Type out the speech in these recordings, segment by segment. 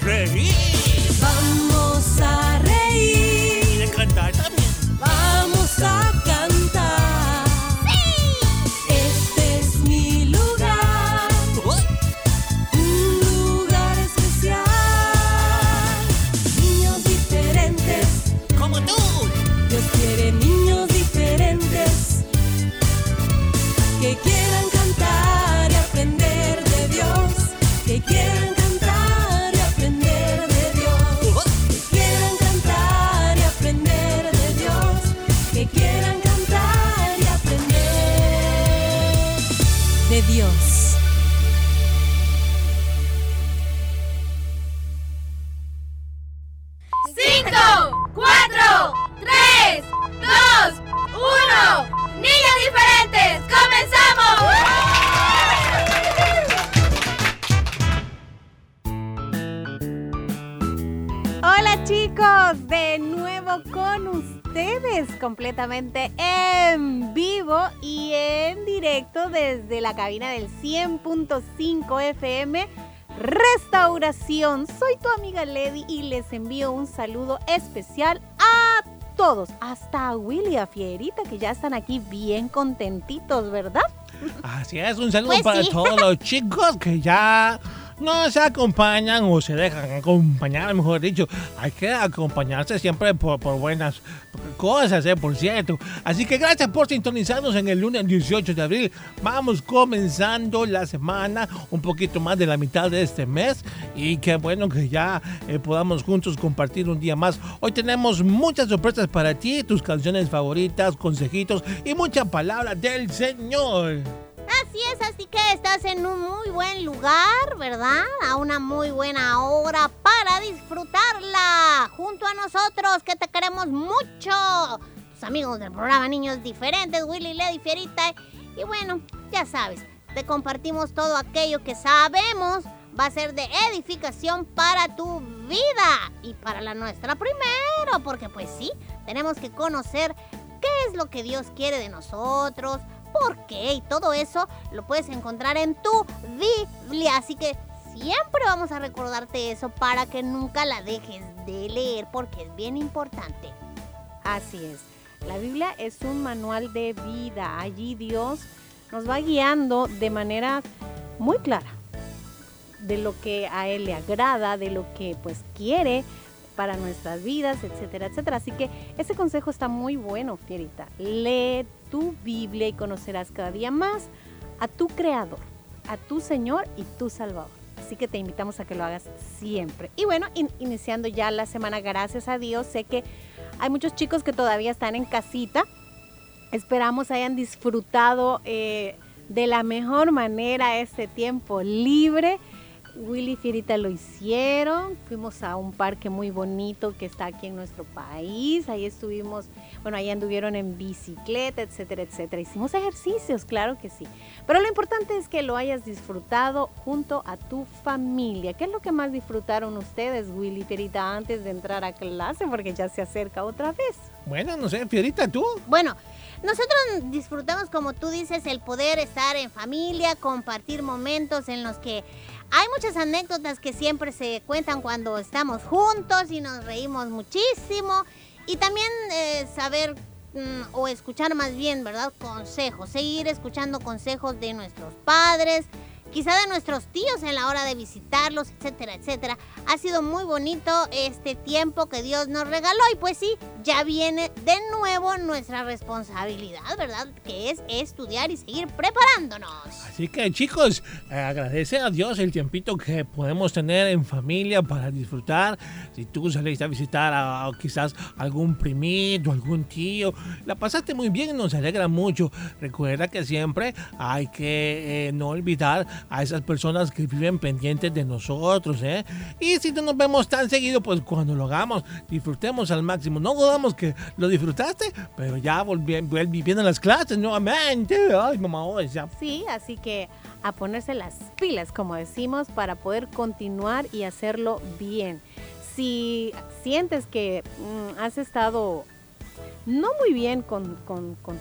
reír! Directo desde la cabina del 100.5 FM Restauración. Soy tu amiga Lady y les envío un saludo especial a todos, hasta a Willy, a Fierita, que ya están aquí bien contentitos, ¿verdad? Así es, un saludo Pues para sí. todos los chicos que ya nos acompañan o se dejan acompañar, mejor dicho. Hay que acompañarse siempre por, por buenas cosas, eh, por cierto. Así que gracias por sintonizarnos en el lunes 18 de abril. Vamos comenzando la semana, un poquito más de la mitad de este mes. Y qué bueno que ya eh, podamos juntos compartir un día más. Hoy tenemos muchas sorpresas para ti, tus canciones favoritas, consejitos y mucha palabra del Señor. Así es, así que estás en un muy buen lugar, ¿verdad? A una muy buena hora para disfrutarla junto a nosotros, que te queremos mucho. Tus amigos del programa Niños Diferentes, Willy, Lady, Fierita. Y bueno, ya sabes, te compartimos todo aquello que sabemos va a ser de edificación para tu vida y para la nuestra primero, porque pues sí, tenemos que conocer qué es lo que Dios quiere de nosotros, por qué y todo eso lo puedes encontrar en tu Biblia. Así que siempre vamos a recordarte eso para que nunca la dejes de leer porque es bien importante. Así es. La Biblia es un manual de vida. Allí Dios nos va guiando de manera muy clara de lo que a Él le agrada, de lo que pues quiere para nuestras vidas, etcétera, etcétera. Así que ese consejo está muy bueno, Fierita. Lee tu Biblia y conocerás cada día más a tu Creador, a tu Señor y tu Salvador. Así que te invitamos a que lo hagas siempre. Y bueno, in- iniciando ya la semana, gracias a Dios, sé que hay muchos chicos que todavía están en casita. Esperamos hayan disfrutado eh, de la mejor manera este tiempo libre. Willy y Fierita lo hicieron. Fuimos a un parque muy bonito que está aquí en nuestro país. Ahí estuvimos, bueno, ahí anduvieron en bicicleta, etcétera, etcétera. Hicimos ejercicios, claro que sí. Pero lo importante es que lo hayas disfrutado junto a tu familia. ¿Qué es lo que más disfrutaron ustedes, Willy y Fierita, antes de entrar a clase? Porque ya se acerca otra vez. Bueno, no sé, Fierita, tú. Bueno, nosotros disfrutamos, como tú dices, el poder estar en familia, compartir momentos en los que hay muchas anécdotas que siempre se cuentan cuando estamos juntos y nos reímos muchísimo. Y también eh, saber mm, o escuchar más bien, ¿verdad? Consejos, seguir escuchando consejos de nuestros padres quizá de nuestros tíos en la hora de visitarlos, etcétera, etcétera. Ha sido muy bonito este tiempo que Dios nos regaló y pues sí, ya viene de nuevo nuestra responsabilidad, ¿verdad? Que es estudiar y seguir preparándonos. Así que chicos, eh, agradece a Dios el tiempito que podemos tener en familia para disfrutar. Si tú saliste a visitar a, a quizás algún primito, algún tío, la pasaste muy bien, nos alegra mucho. Recuerda que siempre hay que eh, no olvidar a esas personas que viven pendientes de nosotros, ¿eh? Y si no nos vemos tan seguido, pues cuando lo hagamos, disfrutemos al máximo. No dudamos que lo disfrutaste, pero ya volví, las clases nuevamente. Ay, mamá, hoy ya. Sí, así que a ponerse las pilas, como decimos, para poder continuar y hacerlo bien. Si sientes que mm, has estado no muy bien con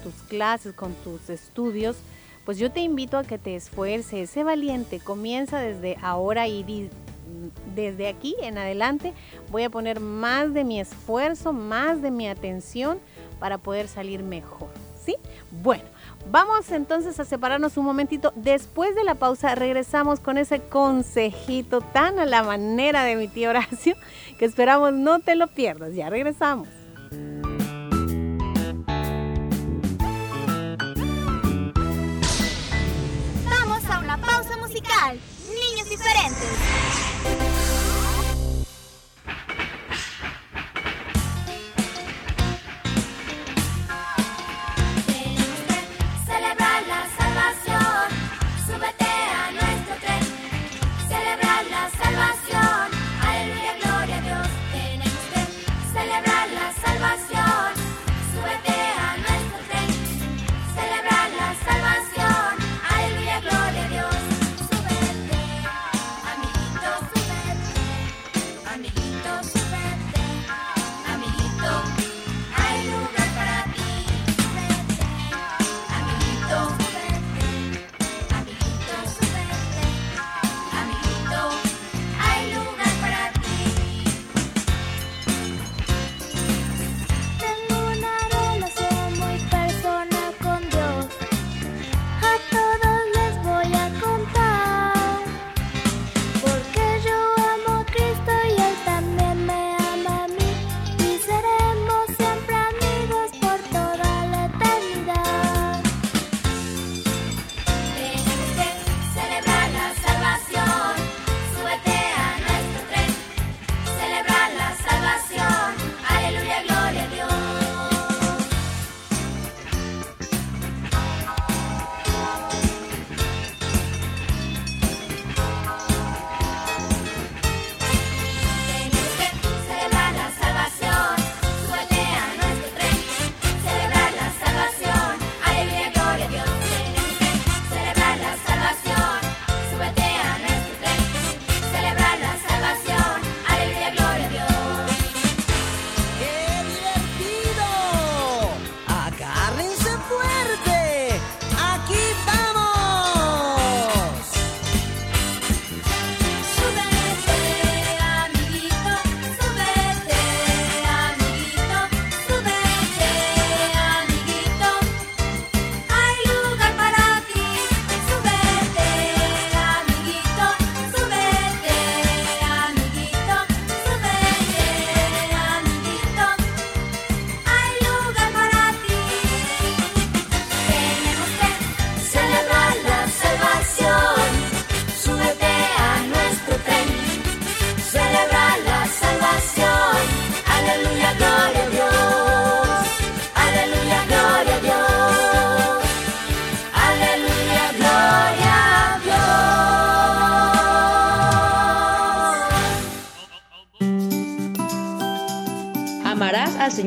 tus clases, con tus estudios, pues yo te invito a que te esfuerces, sé valiente, comienza desde ahora y desde aquí en adelante voy a poner más de mi esfuerzo, más de mi atención para poder salir mejor, ¿sí? Bueno, vamos entonces a separarnos un momentito. Después de la pausa regresamos con ese consejito tan a la manera de mi tío Horacio que esperamos no te lo pierdas. Ya regresamos. Pausa musical. Niños diferentes.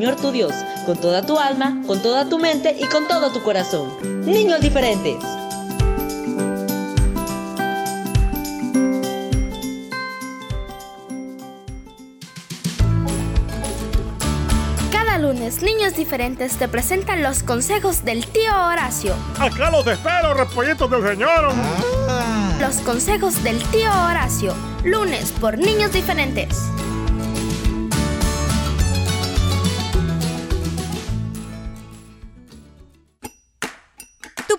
Señor tu Dios con toda tu alma, con toda tu mente y con todo tu corazón. Niños diferentes. Cada lunes, niños diferentes te presentan los consejos del tío Horacio. Acá los espero, repollitos del señor. Los consejos del tío Horacio. Lunes por niños diferentes.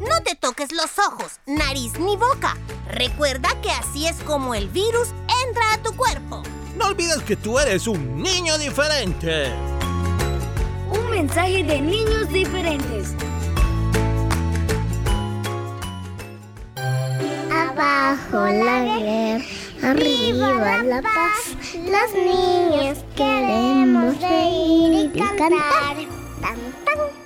No te toques los ojos, nariz ni boca. Recuerda que así es como el virus entra a tu cuerpo. No olvides que tú eres un niño diferente. Un mensaje de niños diferentes. Abajo la guerra, arriba la paz. Los niños queremos reír y cantar. Tan, tan.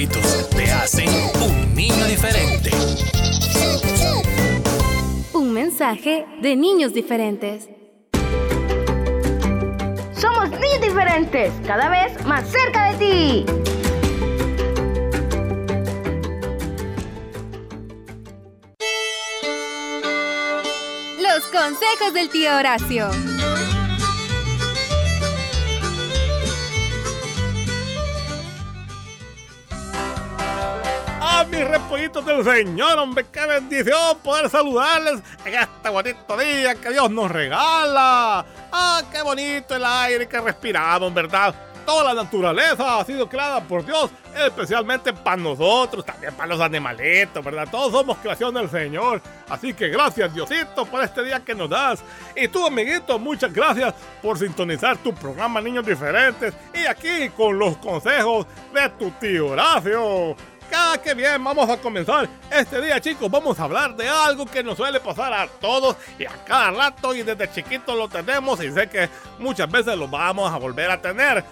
Hábitos te hacen un niño diferente. Un mensaje de niños diferentes. Somos niños diferentes, cada vez más cerca de ti. Los consejos del tío Horacio. ¡Ah, mis repollitos del Señor, hombre! ¡Qué bendición poder saludarles en este bonito día que Dios nos regala! ¡Ah, qué bonito el aire que respiramos, verdad! Toda la naturaleza ha sido creada por Dios, especialmente para nosotros, también para los animalitos, ¿verdad? Todos somos creación del Señor. Así que gracias, Diosito, por este día que nos das. Y tú, amiguito, muchas gracias por sintonizar tu programa Niños Diferentes. Y aquí con los consejos de tu tío Horacio. Cada que bien, vamos a comenzar este día, chicos. Vamos a hablar de algo que nos suele pasar a todos y a cada rato. Y desde chiquitos lo tenemos y sé que muchas veces lo vamos a volver a tener.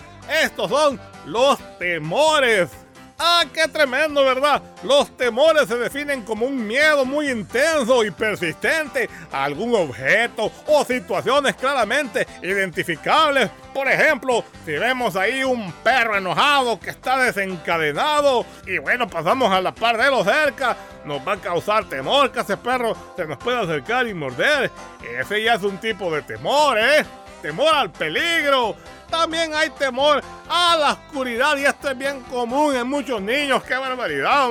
Estos son los temores. Ah, qué tremendo, ¿verdad? Los temores se definen como un miedo muy intenso y persistente a algún objeto o situaciones claramente identificables. Por ejemplo, si vemos ahí un perro enojado que está desencadenado y bueno, pasamos a la par de lo cerca, nos va a causar temor que ese perro se nos pueda acercar y morder. Ese ya es un tipo de temor, ¿eh? Temor al peligro. También hay temor a la oscuridad y esto es bien común en muchos niños. ¡Qué barbaridad!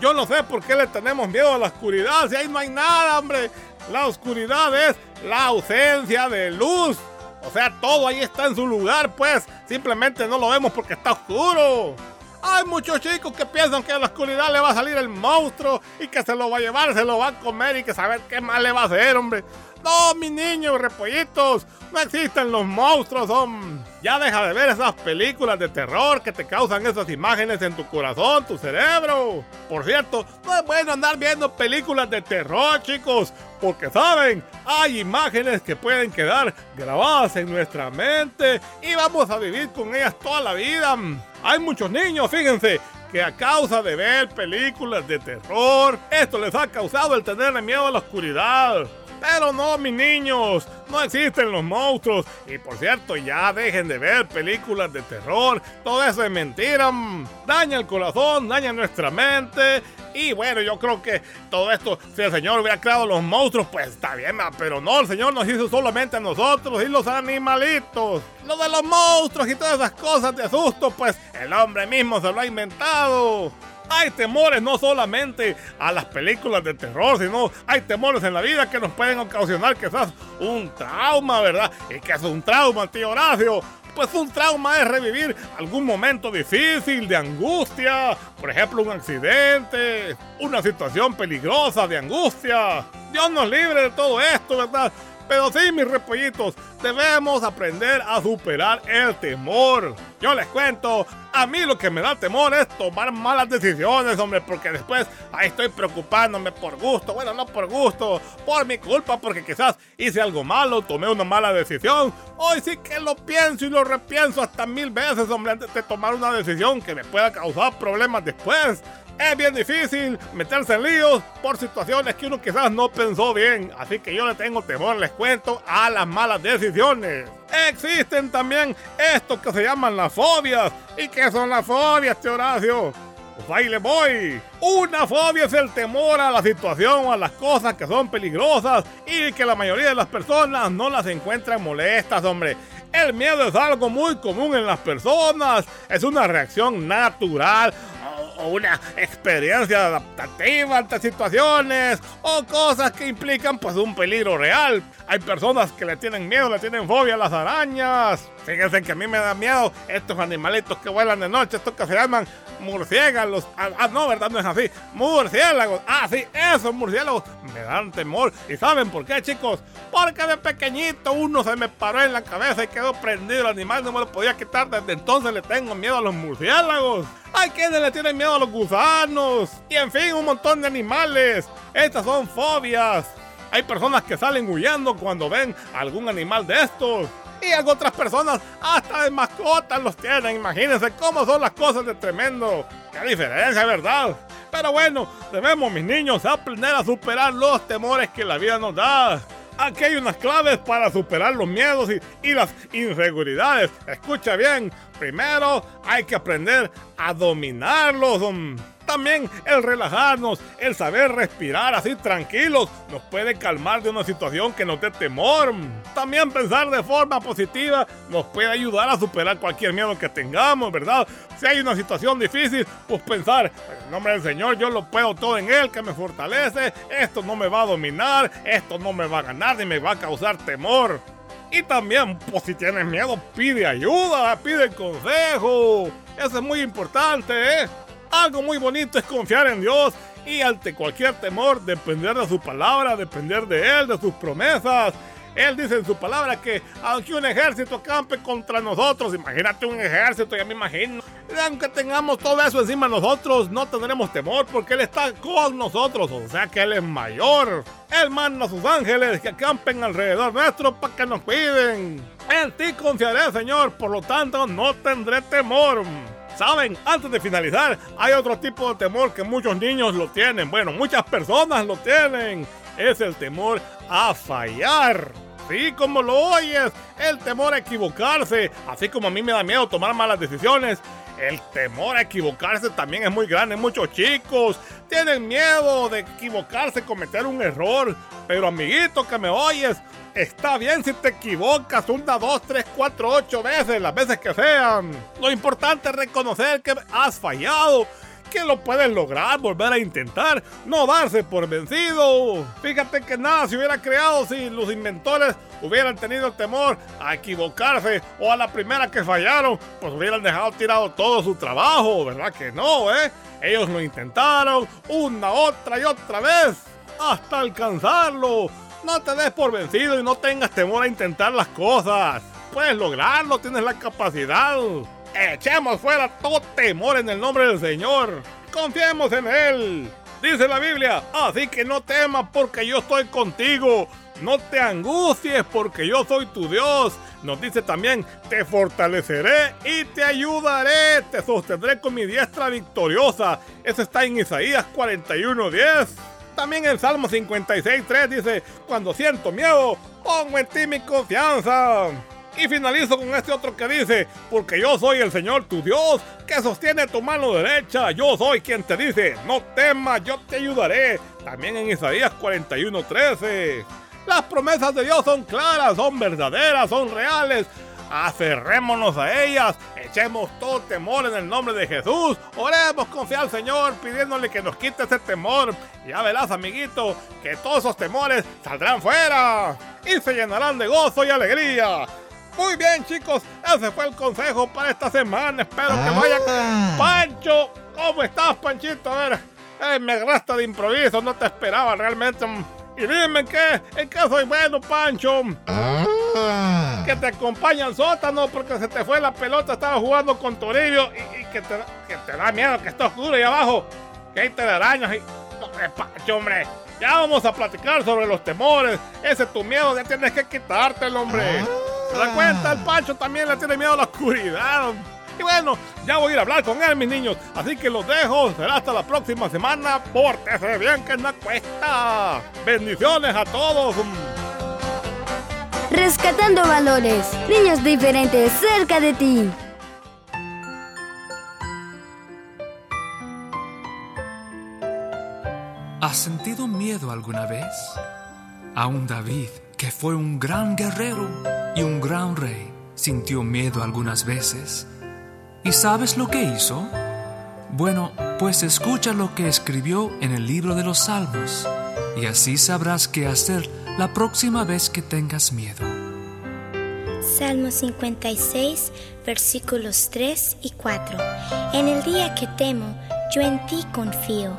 Yo no sé por qué le tenemos miedo a la oscuridad si ahí no hay nada, hombre. La oscuridad es la ausencia de luz. O sea, todo ahí está en su lugar, pues. Simplemente no lo vemos porque está oscuro. Hay muchos chicos que piensan que a la oscuridad le va a salir el monstruo y que se lo va a llevar, se lo va a comer y que saber qué mal le va a hacer, hombre. No, mis niños, repollitos, no existen los monstruos, son. Ya deja de ver esas películas de terror que te causan esas imágenes en tu corazón, tu cerebro. Por cierto, no es bueno andar viendo películas de terror, chicos, porque saben, hay imágenes que pueden quedar grabadas en nuestra mente y vamos a vivir con ellas toda la vida. Hay muchos niños, fíjense, que a causa de ver películas de terror, esto les ha causado el tenerle miedo a la oscuridad. Pero no, mis niños, no existen los monstruos. Y por cierto, ya dejen de ver películas de terror. Todo eso es mentira. Daña el corazón, daña nuestra mente. Y bueno, yo creo que todo esto, si el Señor hubiera creado los monstruos, pues está bien, pero no, el Señor nos hizo solamente a nosotros y los animalitos. Lo de los monstruos y todas esas cosas de susto, pues el hombre mismo se lo ha inventado. Hay temores no solamente a las películas de terror, sino hay temores en la vida que nos pueden ocasionar quizás un trauma, ¿verdad? ¿Y qué es un trauma, tío Horacio? Pues un trauma es revivir algún momento difícil, de angustia, por ejemplo un accidente, una situación peligrosa de angustia. Dios nos libre de todo esto, ¿verdad? Pero sí, mis repollitos, debemos aprender a superar el temor. Yo les cuento, a mí lo que me da temor es tomar malas decisiones, hombre, porque después ahí estoy preocupándome por gusto. Bueno, no por gusto, por mi culpa, porque quizás hice algo malo, tomé una mala decisión. Hoy sí que lo pienso y lo repienso hasta mil veces, hombre, antes de tomar una decisión que me pueda causar problemas después. Es bien difícil meterse en líos por situaciones que uno quizás no pensó bien. Así que yo le tengo temor, les cuento, a las malas decisiones. Existen también estos que se llaman las fobias. ¿Y qué son las fobias, tío Horacio? Pues ahí le voy. Una fobia es el temor a la situación o a las cosas que son peligrosas y que la mayoría de las personas no las encuentran molestas, hombre. El miedo es algo muy común en las personas. Es una reacción natural o una experiencia adaptativa ante situaciones o cosas que implican pues un peligro real. Hay personas que le tienen miedo, le tienen fobia a las arañas. Fíjense que a mí me da miedo estos animalitos que vuelan de noche, estos que se llaman murciélagos. Ah, ah, no, ¿verdad? No es así. Murciélagos. Ah, sí, esos murciélagos me dan temor. ¿Y saben por qué, chicos? Porque de pequeñito uno se me paró en la cabeza y quedó prendido el animal, no me lo podía quitar. Desde entonces le tengo miedo a los murciélagos. Hay quienes le tienen miedo a los gusanos. Y en fin, un montón de animales. Estas son fobias. Hay personas que salen huyendo cuando ven algún animal de estos. Y otras personas hasta de mascotas los tienen. Imagínense cómo son las cosas de tremendo. Qué diferencia, ¿verdad? Pero bueno, debemos, mis niños, aprender a superar los temores que la vida nos da. Aquí hay unas claves para superar los miedos y, las inseguridades. Escucha bien, primero hay que aprender a dominarlos. También el relajarnos, el saber respirar así tranquilos, nos puede calmar de una situación que nos dé temor. También pensar de forma positiva nos puede ayudar a superar cualquier miedo que tengamos, ¿verdad? Si hay una situación difícil, pues pensar, en el nombre del Señor, yo lo puedo todo en Él, que me fortalece, esto no me va a dominar, esto no me va a ganar ni me va a causar temor. Y también, pues si tienes miedo, pide ayuda, pide consejo. Eso es muy importante, ¿eh? Algo muy bonito es confiar en Dios y ante cualquier temor depender de su palabra, depender de Él, de sus promesas. Él dice en su palabra que aunque un ejército acampe contra nosotros, imagínate un ejército, ya me imagino, aunque tengamos todo eso encima de nosotros, no tendremos temor porque Él está con nosotros, o sea que Él es mayor. Él manda a sus ángeles que acampen alrededor nuestro para que nos cuiden. En ti confiaré, Señor, por lo tanto no tendré temor. Saben, antes de finalizar, hay otro tipo de temor que muchos niños lo tienen. Bueno, muchas personas lo tienen. Es el temor a fallar. Sí, como lo oyes, el temor a equivocarse. Así como a mí me da miedo tomar malas decisiones. El temor a equivocarse también es muy grande. Muchos chicos tienen miedo de equivocarse, cometer un error. Pero amiguito que me oyes, está bien si te equivocas una, dos, tres, cuatro, ocho veces, las veces que sean. Lo importante es reconocer que has fallado que lo puedes lograr, volver a intentar, no darse por vencido. Fíjate que nada se hubiera creado si los inventores hubieran tenido temor a equivocarse o a la primera que fallaron, pues hubieran dejado tirado todo su trabajo, ¿verdad que no, eh? Ellos lo intentaron una, otra y otra vez hasta alcanzarlo. No te des por vencido y no tengas temor a intentar las cosas. Puedes lograrlo, tienes la capacidad. Echemos fuera todo temor en el nombre del Señor. Confiemos en Él. Dice la Biblia, así que no temas porque yo estoy contigo. No te angusties porque yo soy tu Dios. Nos dice también, te fortaleceré y te ayudaré. Te sostendré con mi diestra victoriosa. Eso está en Isaías 41:10. También el Salmo 56.3 dice, cuando siento miedo, pongo en ti mi confianza. Y finalizo con este otro que dice, porque yo soy el Señor tu Dios, que sostiene tu mano derecha. Yo soy quien te dice, no temas, yo te ayudaré. También en Isaías 41:13. Las promesas de Dios son claras, son verdaderas, son reales. Aferrémonos a ellas, echemos todo temor en el nombre de Jesús. Oremos confiar al Señor pidiéndole que nos quite ese temor. Ya verás, amiguito, que todos esos temores saldrán fuera y se llenarán de gozo y alegría. Muy bien, chicos, ese fue el consejo para esta semana. Espero que vaya. Pancho, ¿cómo estás, Panchito? A ver, eh, me agarraste de improviso, no te esperaba realmente. Y dime en qué, en qué soy bueno, Pancho. Que te acompaña al sótano porque se te fue la pelota, estaba jugando con Toribio y, y que, te, que te da miedo que está oscuro ahí abajo. Que hay telarañas y. Eh, Pancho, hombre. Ya vamos a platicar sobre los temores. Ese tu miedo ya tienes que quitártelo, hombre. ¿Se da cuenta? El Pancho también le tiene miedo a la oscuridad. Y bueno, ya voy a ir a hablar con él, mis niños. Así que los dejo. Será hasta la próxima semana. Pórtese bien, que no cuesta. Bendiciones a todos. Rescatando valores. Niños diferentes cerca de ti. ¿Has sentido miedo alguna vez? Aún David, que fue un gran guerrero y un gran rey, sintió miedo algunas veces. ¿Y sabes lo que hizo? Bueno, pues escucha lo que escribió en el libro de los Salmos, y así sabrás qué hacer la próxima vez que tengas miedo. Salmo 56, versículos 3 y 4. En el día que temo, yo en ti confío.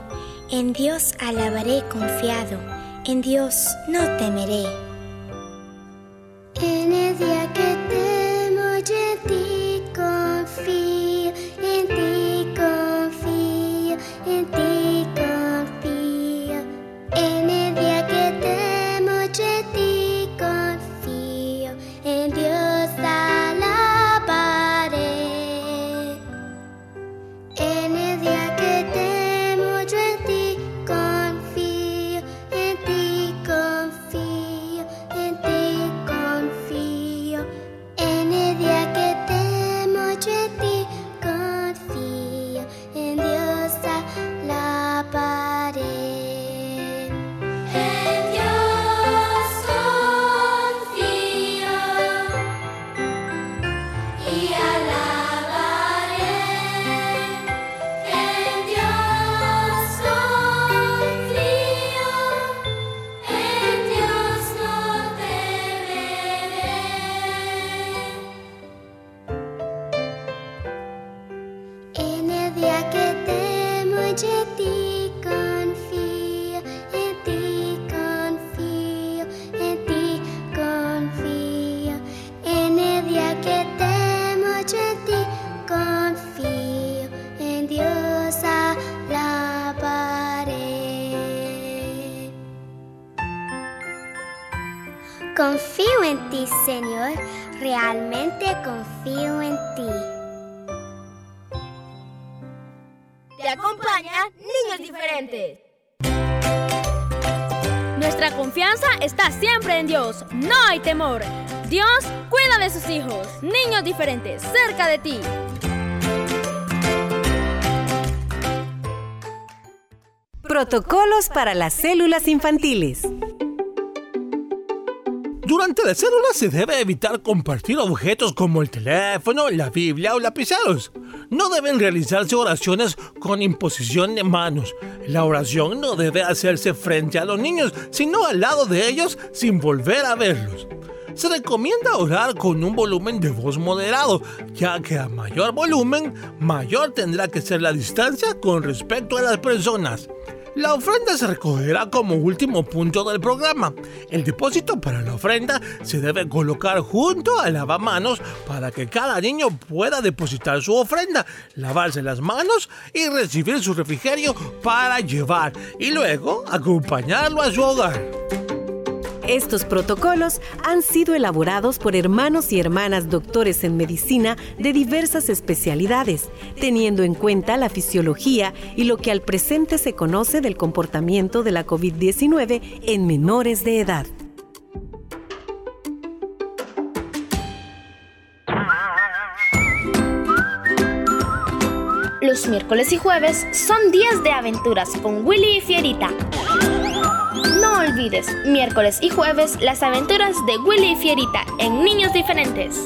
En Dios alabaré confiado. En Dios no temeré. Confío en ti, Señor, realmente confío en ti. Te acompaña Niños Diferentes. Nuestra confianza está siempre en Dios. No hay temor. Dios cuida de sus hijos. Niños diferentes, cerca de ti. Protocolos para las células infantiles. La célula se debe evitar compartir objetos como el teléfono, la Biblia o lapiceros. No deben realizarse oraciones con imposición de manos. La oración no debe hacerse frente a los niños, sino al lado de ellos sin volver a verlos. Se recomienda orar con un volumen de voz moderado, ya que a mayor volumen, mayor tendrá que ser la distancia con respecto a las personas. La ofrenda se recogerá como último punto del programa. El depósito para la ofrenda se debe colocar junto al lavamanos para que cada niño pueda depositar su ofrenda, lavarse las manos y recibir su refrigerio para llevar y luego acompañarlo a su hogar. Estos protocolos han sido elaborados por hermanos y hermanas doctores en medicina de diversas especialidades, teniendo en cuenta la fisiología y lo que al presente se conoce del comportamiento de la COVID-19 en menores de edad. Los miércoles y jueves son días de aventuras con Willy y Fierita. No olvides, miércoles y jueves, las aventuras de Willy y Fierita en Niños Diferentes.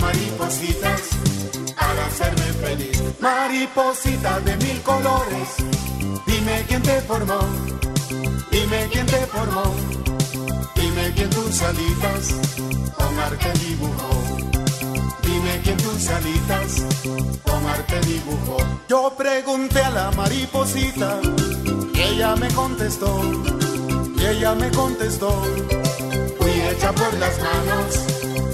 Maripositas para hacerme feliz. Mariposita de mil colores, dime quién te formó. Dime quién te formó. Dime quién tus alitas con arte dibujó. Dime quién tus alitas con arte dibujó. Yo pregunté a la mariposita y ella me contestó. Y ella me contestó. Fui hecha por las manos,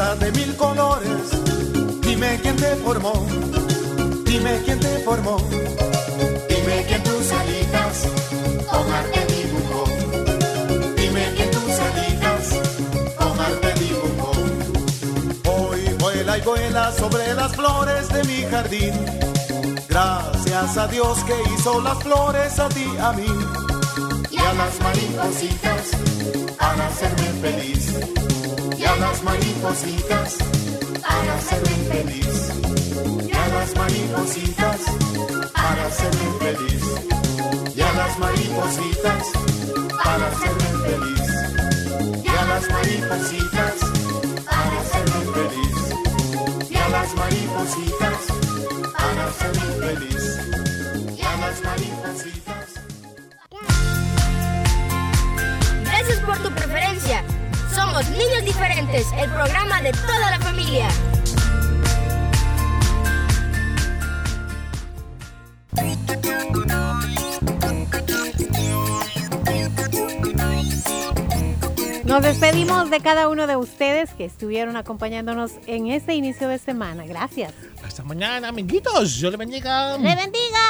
De mil colores, dime quién te formó, dime quién te formó. Dime quién tus alitas con arte dibujó. Dime quién tus alitas con arte dibujó. Hoy vuela y vuela sobre las flores de mi jardín. Gracias a Dios que hizo las flores a ti, a mí. Y a las maripositas para hacerme feliz. Y a las maripositas para hacerme feliz. Y a las maripositas para hacerme feliz. Y a las maripositas para hacerme feliz. Y a las maripositas para hacerme feliz. Y a las maripositas para hacerme feliz. Y a las maripositas. Gracias por tu preferencia. Somos Niños Diferentes, el programa de toda la familia. Nos despedimos de cada uno de ustedes que estuvieron acompañándonos en este inicio de semana. Gracias. Hasta mañana, amiguitos. Yo le bendiga. ¡Le bendiga!